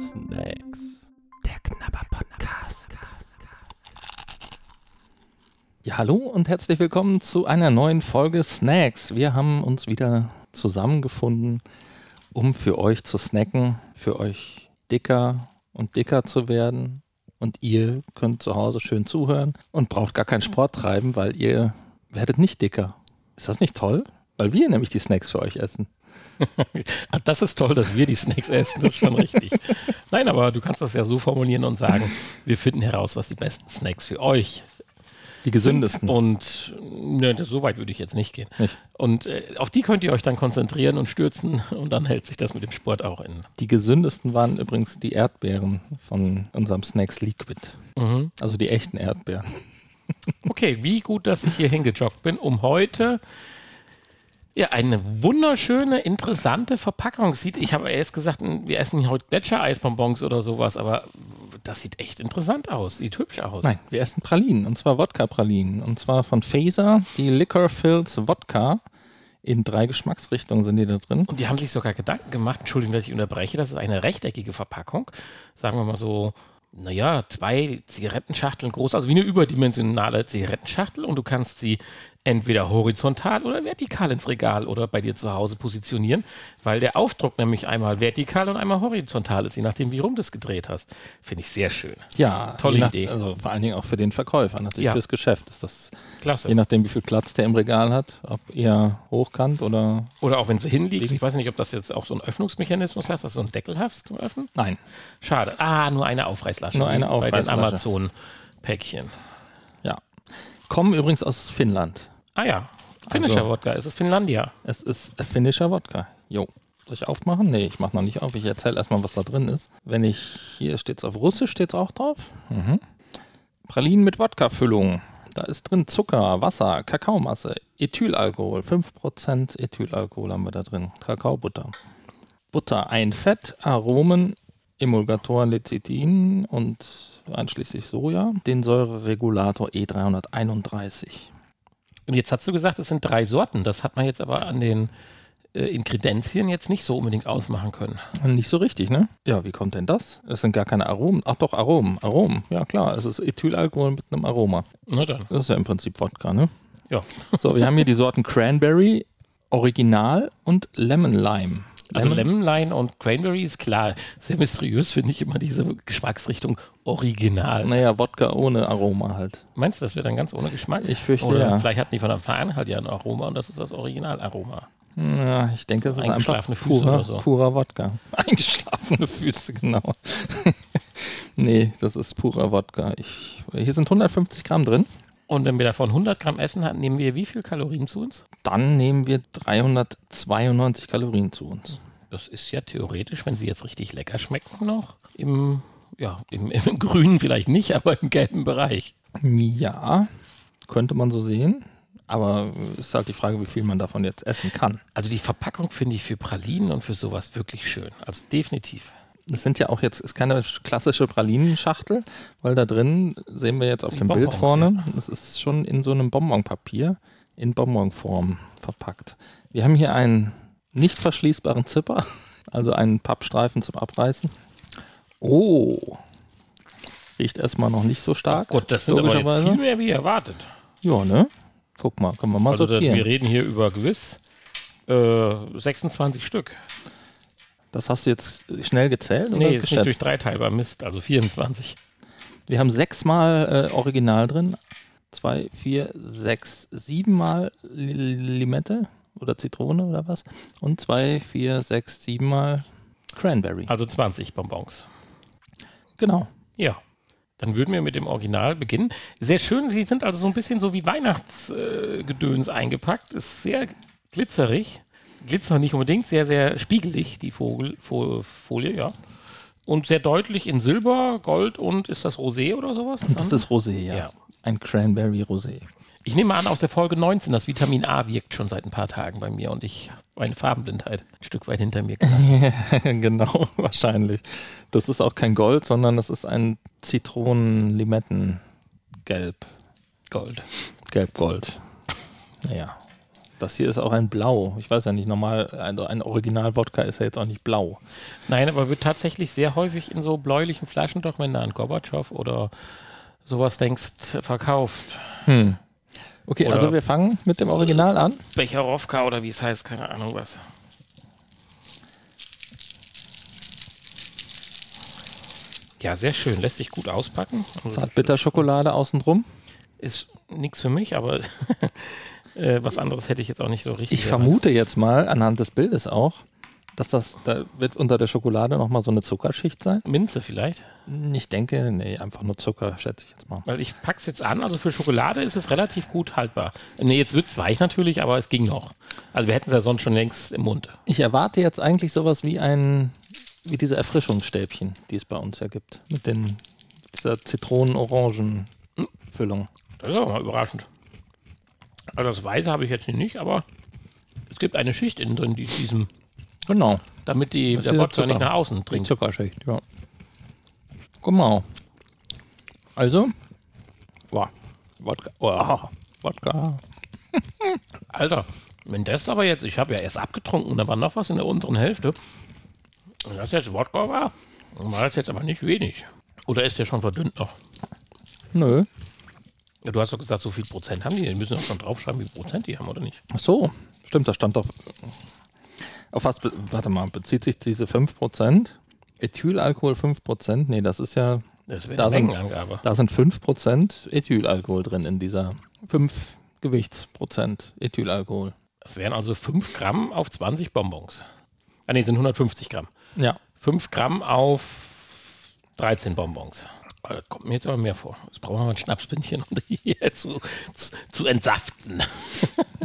Snacks. Der Knabber Podcast. Ja, hallo und herzlich willkommen zu einer neuen Folge Snacks. Wir haben uns wieder zusammengefunden, um für euch zu snacken, für euch dicker und dicker zu werden. Und ihr könnt zu Hause schön zuhören und braucht gar keinen Sport treiben, weil ihr werdet nicht dicker. Ist das nicht toll? Weil wir nämlich die Snacks für euch essen. Das ist toll, dass wir die Snacks essen, das ist schon richtig. Nein, aber du kannst das ja so formulieren und sagen, wir finden heraus, was die besten Snacks für euch Die gesündesten. Und ne, so weit würde ich jetzt nicht gehen. Nicht. Und äh, auf die könnt ihr euch dann konzentrieren und stürzen und dann hält sich das mit dem Sport auch in. Die gesündesten waren übrigens die Erdbeeren von unserem Snacks Liquid. Mhm. Also die echten Erdbeeren. Okay, wie gut, dass ich hier hingejoggt bin, um heute ja, eine wunderschöne, interessante Verpackung sieht. Ich habe erst gesagt, wir essen heute Gletschereisbonbons oder sowas, aber das sieht echt interessant aus. Sieht hübsch aus. Nein, wir essen Pralinen und zwar Wodka-Pralinen. Und zwar von Phaser, die Liquor Fills Wodka. In drei Geschmacksrichtungen sind die da drin. Und die haben sich sogar Gedanken gemacht, Entschuldigung, dass ich unterbreche, das ist eine rechteckige Verpackung. Sagen wir mal so, naja, zwei Zigarettenschachteln groß, also wie eine überdimensionale Zigarettenschachtel und du kannst sie entweder horizontal oder vertikal ins Regal oder bei dir zu Hause positionieren, weil der Aufdruck nämlich einmal vertikal und einmal horizontal ist, je nachdem, wie rum du es gedreht hast. Finde ich sehr schön. Ja, Tolle nach, Idee. Also vor allen Dingen auch für den Verkäufer, natürlich Ja. fürs Geschäft ist das. Klasse. Je nachdem, wie viel Platz der im Regal hat, ob eher hochkant oder. Oder auch wenn sie hinliegt. Ich weiß nicht, ob das jetzt auch so einen Öffnungsmechanismus hast, dass du einen Deckel hast zum Öffnen. Nein, Schade. Ah, nur eine Aufreißlasche. Nur eine wie Bei den Aufreißlasche. Amazon-Päckchen. ja. Kommen übrigens aus Finnland. Ah ja, Finnischer Also- Wodka. Es ist Finlandia. Es ist finnischer Wodka. Jo. Soll ich aufmachen? Nee, ich mache noch nicht auf. Ich erzähle erstmal, was da drin ist. Wenn ich, hier steht es auf Russisch, steht es auch drauf. Mhm. Pralinen mit Wodka-Füllung. Da ist drin Zucker, Wasser, Kakaomasse, Ethylalkohol. 5% Ethylalkohol haben wir da drin. Kakaobutter. Butter, ein Fett, Aromen, Emulgatoren Lecithin und einschließlich Soja. Den Säureregulator E E331. Und jetzt hast du gesagt, es sind drei Sorten. Das hat man jetzt aber an den äh, Inkredenzien jetzt nicht so unbedingt ausmachen können. Nicht so richtig, ne? Ja, wie kommt denn das? Es sind gar keine Aromen. Ach doch, Aromen. Aromen. Ja, klar. Es ist Ethylalkohol mit einem Aroma. Na dann. Das ist ja im Prinzip Wodka, ne? Ja. So, wir haben hier die Sorten Cranberry, Original und Lemon Lime. Also Lemon Lime und Cranberry ist klar. Sehr mysteriös finde ich immer diese Geschmacksrichtung original. Naja, Wodka ohne Aroma halt. Meinst du, das wird dann ganz ohne Geschmack? Ich fürchte, Oder ja. vielleicht hatten die von Anfang an halt ja ein Aroma und das ist das Originalaroma. Ja, ich denke, es ist einfach Eingeschlafene Füße purer, oder so. purer Wodka. Eingeschlafene Füße, genau. nee, das ist purer Wodka. Ich, hier sind 150 Gramm drin. Und wenn wir davon 100 Gramm essen, nehmen wir wie viel Kalorien zu uns? Dann nehmen wir 392 Kalorien zu uns. Das ist ja theoretisch, wenn sie jetzt richtig lecker schmecken noch, im, ja, im, im grünen vielleicht nicht, aber im gelben Bereich. Ja, könnte man so sehen. Aber ist halt die Frage, wie viel man davon jetzt essen kann. Also die Verpackung finde ich für Pralinen und für sowas wirklich schön. Also definitiv. Das sind ja auch jetzt, ist keine klassische Pralinenschachtel, weil da drin sehen wir jetzt auf Die dem Bild vorne, das ist schon in so einem Bonbonpapier in Bonbonform verpackt. Wir haben hier einen nicht verschließbaren Zipper, also einen Pappstreifen zum Abreißen. Oh, riecht erstmal noch nicht so stark. Gut, das sind aber jetzt viel mehr wie erwartet. Ja, ne? Guck mal, können wir mal Also das, sortieren. wir reden hier über gewiss äh, 26 Stück. Das hast du jetzt schnell gezählt oder Nee, ist nicht geschätzt? durch drei teilbar. Mist, also 24. Wir haben sechsmal äh, Original drin. Zwei, vier, sechs, siebenmal Li- Limette oder Zitrone oder was. Und zwei, vier, sechs, siebenmal Cranberry. Also 20 Bonbons. Genau. Ja. Dann würden wir mit dem Original beginnen. Sehr schön, sie sind also so ein bisschen so wie Weihnachtsgedöns äh, eingepackt. Ist sehr glitzerig. Glitzer nicht unbedingt, sehr, sehr spiegelig, die Vogel, Fo Folie, ja. Und sehr deutlich in Silber, Gold und ist das Rosé oder sowas? Und das ist Rosé, ja. Ja. Ein Cranberry Rosé. Ich nehme an, aus der Folge 19, das Vitamin A wirkt schon seit ein paar Tagen bei mir und ich habe eine Farbenblindheit ein Stück weit hinter mir genau, wahrscheinlich. Das ist auch kein Gold, sondern das ist ein Zitronen-Limetten-Gelb. Gold. Gelb-Gold. Naja. Das hier ist auch ein Blau. Ich weiß ja nicht, normal, also ein Original-Wodka ist ja jetzt auch nicht blau. Nein, aber wird tatsächlich sehr häufig in so bläulichen Flaschen, doch wenn du an Gorbatschow oder sowas denkst, verkauft. Hm. Okay, Oder- also wir fangen mit dem Original an. Becherowka oder wie es heißt, keine Ahnung was. Ja, sehr schön. Lässt sich gut auspacken. Also Zartbitterschokolade außenrum. Ist nichts für mich, aber äh, was anderes hätte ich jetzt auch nicht so richtig. Ich vermute jetzt mal, anhand des Bildes auch, dass das, da wird unter der Schokolade nochmal so eine Zuckerschicht sein. Minze vielleicht. Ich denke, nee, einfach nur Zucker, schätze ich jetzt mal. Weil ich pack's jetzt an, also für Schokolade ist es relativ gut haltbar. Nee, jetzt wird's weich natürlich, aber es ging noch. Also wir hätten es ja sonst schon längst im Mund. Ich erwarte jetzt eigentlich sowas wie ein, wie diese Erfrischungsstäbchen, die es bei uns ja gibt. Mit den, dieser Zitronen-Orangen-Füllung. Das ist aber mal überraschend. Also das Weiße habe ich jetzt nicht, aber es gibt eine Schicht innen drin, die ist diesem, Genau. damit die, Das der Wodka nicht nach außen Die dringt. Zuckerschicht, ja. Genau. Also, wow. Wodka. Wow. Wodka. Alter, wenn das aber jetzt, ich habe ja erst abgetrunken, da war noch was in der unteren Hälfte. Wenn das jetzt Wodka war, war das jetzt aber nicht wenig. Oder ist der schon verdünnt noch? Nö. Ja, du hast doch gesagt, so viel Prozent haben die. Die müssen doch schon draufschreiben, wie viel Prozent die haben, oder nicht? Ach so. Stimmt, das stand doch. Auf was, warte mal, bezieht sich diese 5%? Ethylalkohol 5%? Nee, das ist ja, Das wäre Da eine sind- da sind 5% Ethylalkohol drin in dieser 5 Gewichtsprozent Ethylalkohol. Das wären also 5 Gramm auf 20 Bonbons. Ah, nee, sind 150 Gramm. Ja. 5 Gramm auf 13 Bonbons. Das kommt mir jetzt aber mehr vor. Jetzt brauchen wir mal ein Schnapspinchen, um die hier zu, zu, zu entsaften.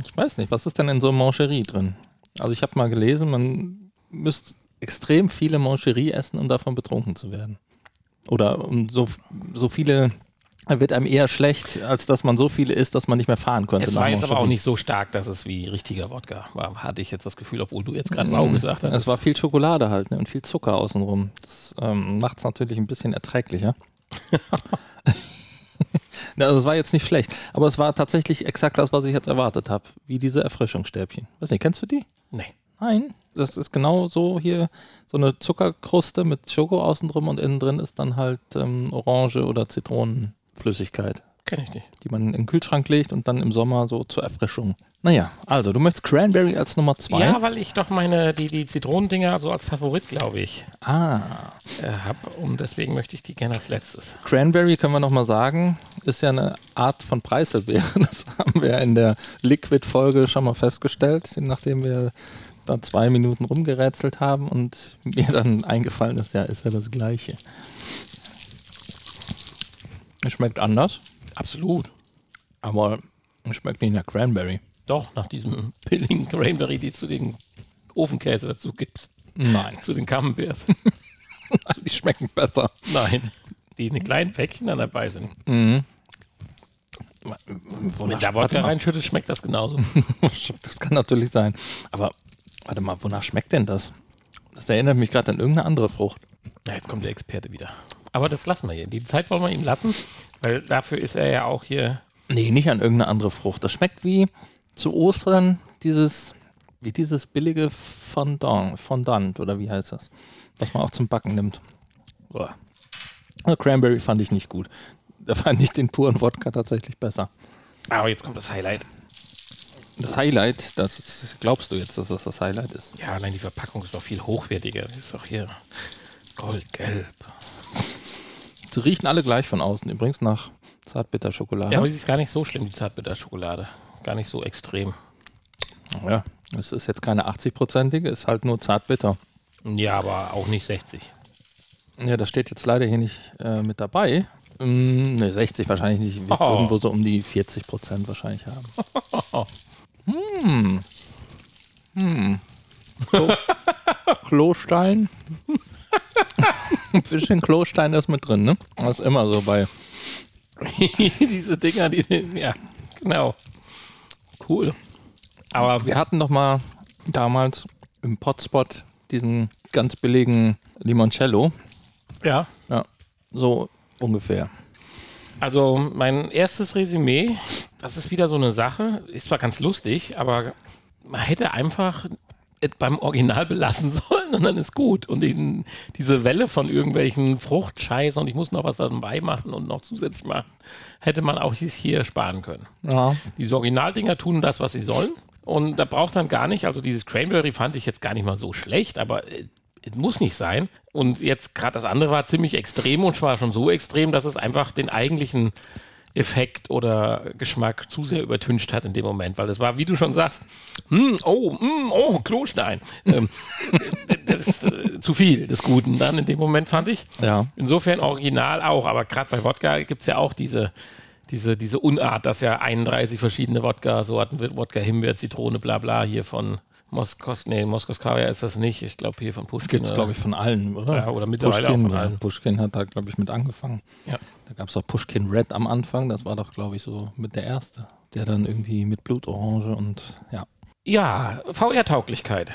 Ich weiß nicht, was ist denn in so einem Mancherie drin? Also ich habe mal gelesen, man müsste extrem viele Mancherie essen, um davon betrunken zu werden. Oder um so, so viele, da wird einem eher schlecht, als dass man so viele isst, dass man nicht mehr fahren könnte. Es war jetzt aber auch nicht so stark, dass es wie richtiger Wodka war. Hatte ich jetzt das Gefühl, obwohl du jetzt gerade Wow gesagt hast. Es war viel Schokolade halt ne? und viel Zucker außenrum. Das ähm, macht es natürlich ein bisschen erträglicher. Also es war jetzt nicht schlecht, aber es war tatsächlich exakt das, was ich jetzt erwartet habe, wie diese Erfrischungsstäbchen. Weiß nicht, kennst du die? Nee. Nein, das ist genau so hier so eine Zuckerkruste mit Schoko außen drum und innen drin ist dann halt ähm, Orange oder Zitronenflüssigkeit, Kenne ich nicht. die man in den Kühlschrank legt und dann im Sommer so zur Erfrischung. Naja, also du möchtest Cranberry als Nummer zwei. Ja, weil ich doch meine, die, die Zitronendinger so als Favorit, glaube ich, ah, äh, habe. Und deswegen möchte ich die gerne als letztes. Cranberry können wir nochmal sagen, ist ja eine Art von Preiselbeere. Das haben wir in der Liquid-Folge schon mal festgestellt, nachdem wir da zwei Minuten rumgerätselt haben und mir dann eingefallen ist, ja, ist ja das Gleiche. Es schmeckt anders, Absolut. aber es schmeckt nicht nach Cranberry. Doch, nach diesem billigen Cranberry, die zu den Ofenkäse dazu gibst. Nein, Zu den Camemberts. die schmecken besser. Nein. Die in den kleinen Päckchen dann dabei sind. Mhm. Wenn da Wodka reinschüttet, schmeckt das genauso. Das kann natürlich sein. Aber warte mal, wonach schmeckt denn das? Das erinnert mich gerade an irgendeine andere Frucht. Ja, jetzt kommt der Experte wieder. Aber das lassen wir hier. Die Zeit wollen wir ihm lassen, weil dafür ist er ja auch hier. Nee, nicht an irgendeine andere Frucht. Das schmeckt wie zu Ostern dieses, wie dieses billige Fondant, Fondant oder wie heißt das? Was man auch zum Backen nimmt. Boah. Also Cranberry fand ich nicht gut. Da fand ich den puren Wodka tatsächlich besser. Aber jetzt kommt das Highlight. Das Highlight, das ist, glaubst du jetzt, dass das das Highlight ist? Ja, allein die Verpackung ist doch viel hochwertiger. Das ist doch hier goldgelb. Sie riechen alle gleich von außen. Übrigens nach Zartbitterschokolade. Ja, aber sie ist gar nicht so schlimm, die Zartbitterschokolade. Gar nicht so extrem. Ja, es ist jetzt keine 80-prozentige, ist halt nur zartbitter. Ja, aber auch nicht 60. Ja, das steht jetzt leider hier nicht äh, mit dabei. Mm, ne, 60 wahrscheinlich nicht. Wird Oh. irgendwo so um die 40 Prozent wahrscheinlich haben. hm. Hm. Klo Klostein. Ein bisschen Klostein ist mit drin, ne? Das ist immer so bei. Diese Dinger, die, ja, genau. Cool. Aber wir hatten doch mal damals im Potspot diesen ganz billigen Limoncello. Ja. Ja, so ungefähr. Also mein erstes Resümee, das ist wieder so eine Sache, ist zwar ganz lustig, aber man hätte einfach beim Original belassen sollen und dann ist gut. Und diesen, diese Welle von irgendwelchen Fruchtscheiß und ich muss noch was dabei machen und noch zusätzlich machen, hätte man auch hier sparen können. Ja. Diese Originaldinger tun das, was sie sollen. Und da braucht dann gar nicht, also dieses Cranberry fand ich jetzt gar nicht mal so schlecht, aber äh, es muss nicht sein. Und jetzt gerade das andere war ziemlich extrem und zwar schon so extrem, dass es einfach den eigentlichen Effekt oder Geschmack zu sehr übertüncht hat in dem Moment, weil das war, wie du schon sagst, hm, oh, hm, oh, Klostein. Ähm, das ist äh, zu viel des Guten dann in dem Moment, fand ich. Ja. Insofern original auch, aber gerade bei Wodka gibt es ja auch diese, diese, diese Unart, dass ja 31 verschiedene Wodka-Sorten wird, Wodka, Himbeer, Zitrone, bla bla hier von Moskos, nee, Moskoskaya ist das nicht. Ich glaube hier von Pushkin. Gibt es, glaube ich, von allen, oder? Ja, oder mittlerweile Pushkin, auch von allen. Pushkin hat da, glaube ich, mit angefangen. Ja. Da gab es auch Pushkin Red am Anfang. Das war doch, glaube ich, so mit der erste. Der dann irgendwie mit Blutorange und ja. Ja, VR-Tauglichkeit.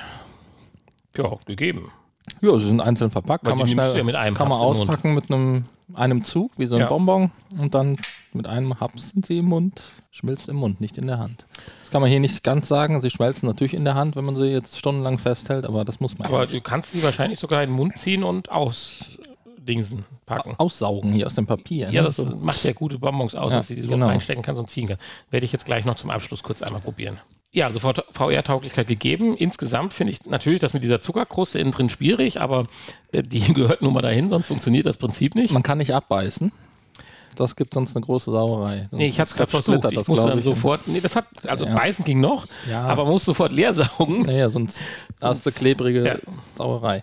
Ja, gegeben. Ja, sie sind einzeln verpackt. Weil Kann man schnell ja mit einem kann man auspacken mit einem, einem Zug, wie so ein Ja. Bonbon. Und dann mit einem Haps sind sie im Mund. Schmilzt im Mund, nicht in der Hand. Das kann man hier nicht ganz sagen. Sie schmelzen natürlich in der Hand, wenn man sie jetzt stundenlang festhält, aber das muss man Aber du kannst sie wahrscheinlich sogar in den Mund ziehen und ausdingsen, packen. aussaugen hier aus dem Papier. Ja, ne? das so. macht ja gute Bonbons aus, Ja, dass du die so genau. reinstecken kannst und ziehen kannst. Werde ich jetzt gleich noch zum Abschluss kurz einmal probieren. Ja, also VR-Tauglichkeit gegeben. Insgesamt finde ich natürlich das mit dieser Zuckerkruste innen drin schwierig, aber äh, die gehört nun mal dahin, sonst funktioniert das Prinzip nicht. Man kann nicht abbeißen. Das gibt sonst eine große Sauerei. Nee, ich habe es gerade versucht. Ich das, musste dann ich. sofort, nee, das hat, also Ja. beißen ging noch, Ja. aber man muss sofort leer saugen. Naja, sonst hast du klebrige Ja. Sauerei.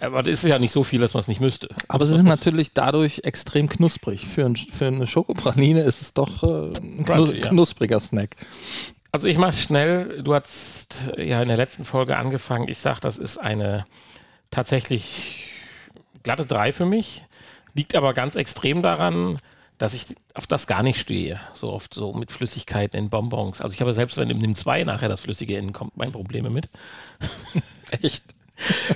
Aber das ist ja nicht so viel, dass man es nicht müsste. Aber sie sind natürlich dadurch extrem knusprig. Für, ein, für eine Schokopraline ist es doch äh, ein knu Crunchy, knuspriger Snack. Also ich mache schnell. Du hast ja in der letzten Folge angefangen. Ich sage, das ist eine tatsächlich glatte 3 für mich. Liegt aber ganz extrem daran, dass ich auf das gar nicht stehe. So oft so mit Flüssigkeiten in Bonbons. Also ich habe selbst, wenn in dem 2 nachher das Flüssige innen kommt, mein Probleme mit. Echt?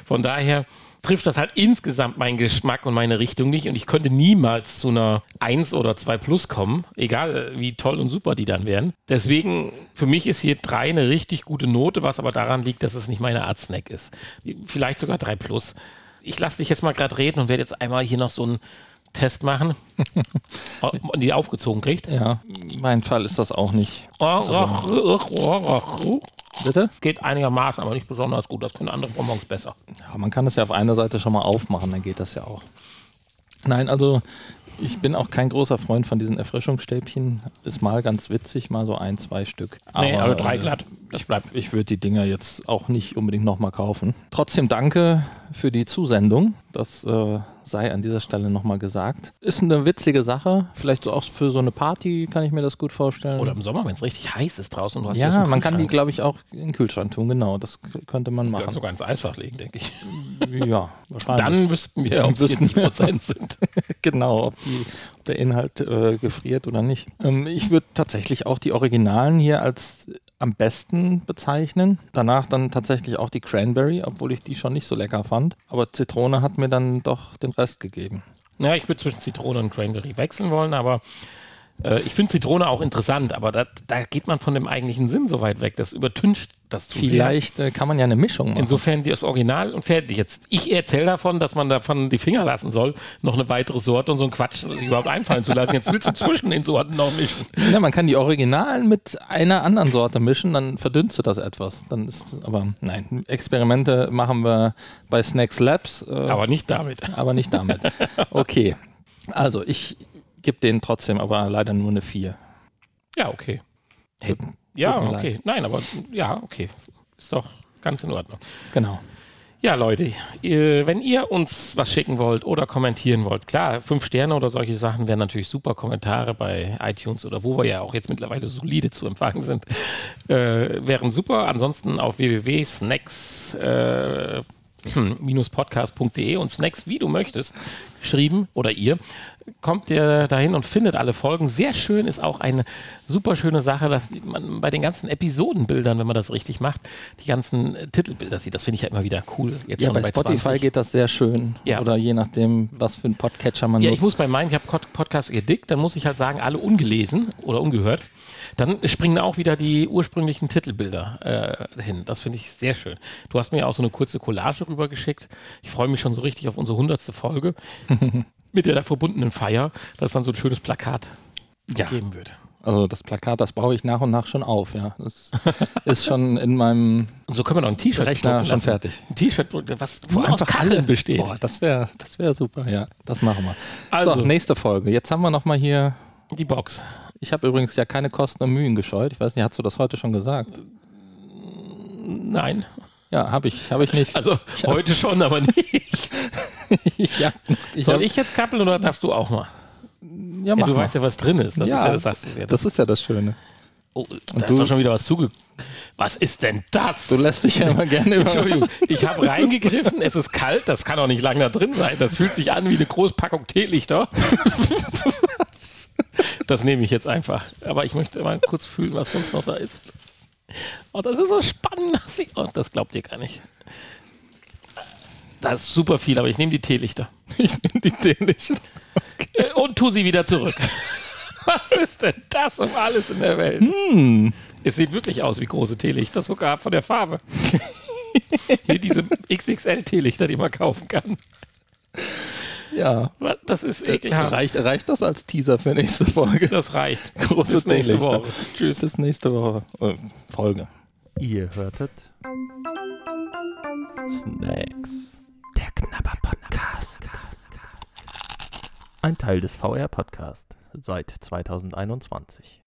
Von daher trifft das halt insgesamt meinen Geschmack und meine Richtung nicht und ich könnte niemals zu einer 1 oder 2 Plus kommen, egal äh, wie toll und super die dann wären. Deswegen, für mich ist hier 3 eine richtig gute Note, was aber daran liegt, dass es nicht meine Art Snack ist. Vielleicht sogar 3 Plus. Ich lasse dich jetzt mal gerade reden und werde jetzt einmal hier noch so einen Test machen, ob man die aufgezogen kriegt. Ja, mein Fall ist das auch nicht. Bitte? Geht einigermaßen, aber nicht besonders gut. Das können andere Bonbons besser. Ja, man kann es ja auf einer Seite schon mal aufmachen, dann geht das ja auch. Nein, also ich bin auch kein großer Freund von diesen Erfrischungsstäbchen. Ist mal ganz witzig, mal so ein, zwei Stück. Nee, aber drei äh, glatt. Das bleibt. Ich würde die Dinger jetzt auch nicht unbedingt nochmal kaufen. Trotzdem danke für die Zusendung. Das äh, sei an dieser Stelle nochmal gesagt. Ist eine witzige Sache. Vielleicht so auch für so eine Party kann ich mir das gut vorstellen. Oder im Sommer, wenn es richtig heiß ist draußen. und Du hast ja, man kann die, glaube ich, auch in den Kühlschrank tun. Genau, das könnte man machen. kannst sogar ins Eisfach legen, denke ich. Ja, wahrscheinlich. Dann wüssten wir, ob es wüssten 40 wir. Prozent sind. genau, ob, die, ob der Inhalt äh, gefriert oder nicht. Ähm, ich würde tatsächlich auch die Originalen hier als am besten bezeichnen. Danach dann tatsächlich auch die Cranberry, obwohl ich die schon nicht so lecker fand. Aber Zitrone hat mir dann doch den Rest gegeben. Ja, ich würde zwischen Zitrone und Cranberry wechseln wollen, aber äh, ich finde Zitrone auch interessant, aber da, da geht man von dem eigentlichen Sinn so weit weg. Das übertüncht das zu sehr. Vielleicht äh, kann man ja eine Mischung machen. Insofern das Original und fertig. Jetzt, ich erzähle davon, dass man davon die Finger lassen soll, noch eine weitere Sorte und so einen Quatsch sich überhaupt einfallen zu lassen. Jetzt willst du zwischen den Sorten noch mischen. ja, man kann die Originalen mit einer anderen Sorte mischen, dann verdünstet das etwas. Dann ist, aber nein, Experimente machen wir bei Snacks Labs. Äh, Aber nicht damit. aber nicht damit. Okay. Also ich gebe denen trotzdem aber leider nur eine 4. Ja, okay. Tut- Ja, okay. leid. Nein, aber ja, okay. Ist doch ganz in Ordnung. Genau. Ja, Leute, ihr, wenn ihr uns was schicken wollt oder kommentieren wollt, klar, fünf Sterne oder solche Sachen wären natürlich super Kommentare bei iTunes oder wo wir ja auch jetzt mittlerweile solide zu empfangen sind, äh, wären super. Ansonsten auf www.snacks äh, hm, und Snacks, wie du möchtest, geschrieben oder ihr, kommt ihr dahin und findet alle Folgen. Sehr schön ist auch eine super schöne Sache, dass man bei den ganzen Episodenbildern, wenn man das richtig macht, die ganzen äh, Titelbilder sieht. Das finde ich ja immer wieder cool. Jetzt ja, bei, bei Spotify 20. geht das sehr schön. Ja. Oder je nachdem, was für ein Podcatcher man ja, nutzt. Ich muss bei meinen, ich habe Podcast gedickt, dann muss ich halt sagen, alle ungelesen oder ungehört. Dann springen auch wieder die ursprünglichen Titelbilder äh, hin. Das finde ich sehr schön. Du hast mir auch so eine kurze Collage rübergeschickt. Ich freue mich schon so richtig auf unsere hundertste Folge mit der verbundenen Feier, dass es dann so ein schönes Plakat ja. geben wird. Also das Plakat, das baue ich nach und nach schon auf, ja. Das ist schon in meinem und so können wir noch ein T-Shirt Rechner schon fertig. Ein T-Shirt, was Wo einfach Kacheln besteht. Boah, das wäre das wär super, ja. Das machen wir. Also, so, nächste Folge. Jetzt haben wir nochmal hier die Box. Ich habe übrigens ja keine Kosten und Mühen gescheut. Ich weiß nicht, hast du das heute schon gesagt? Nein. Ja, habe ich, hab ich nicht. Also heute schon, aber nicht. hab, ich Soll hab, ich jetzt kappeln oder darfst du auch mal? Ja, mach ja, du mal. weißt ja, was drin ist. Das, ja, ist, ja, das, ja, das ist ja das Schöne. Oh, da ist doch schon wieder was zuge... Was ist denn das? Du lässt dich ja immer gerne über... Entschuldigung, ich habe reingegriffen, es ist kalt, das kann doch nicht lange da drin sein. Das fühlt sich an wie eine Großpackung Teelichter. Das nehme ich jetzt einfach. Aber ich möchte mal kurz fühlen, was sonst noch da ist. Oh, das ist so spannend. Oh, das glaubt ihr gar nicht. Das ist super viel, aber ich nehme die Teelichter. Ich nehme die Teelichter. Okay. Und tu sie wieder zurück. Was ist denn das um alles in der Welt? Hm. Es sieht wirklich aus wie große Teelichter, sogar von der Farbe. Hier diese XXL-Teelichter, die man kaufen kann. Ja. Das ist ekelhaft. Reicht, reicht das als Teaser für nächste Folge? Das reicht. Große Bis nächste Woche. Tschüss. Bis nächste Woche. Äh, Folge. Ihr hörtet Snacks. Der Knabber Podcast. Ein Teil des VR Podcast seit 2021.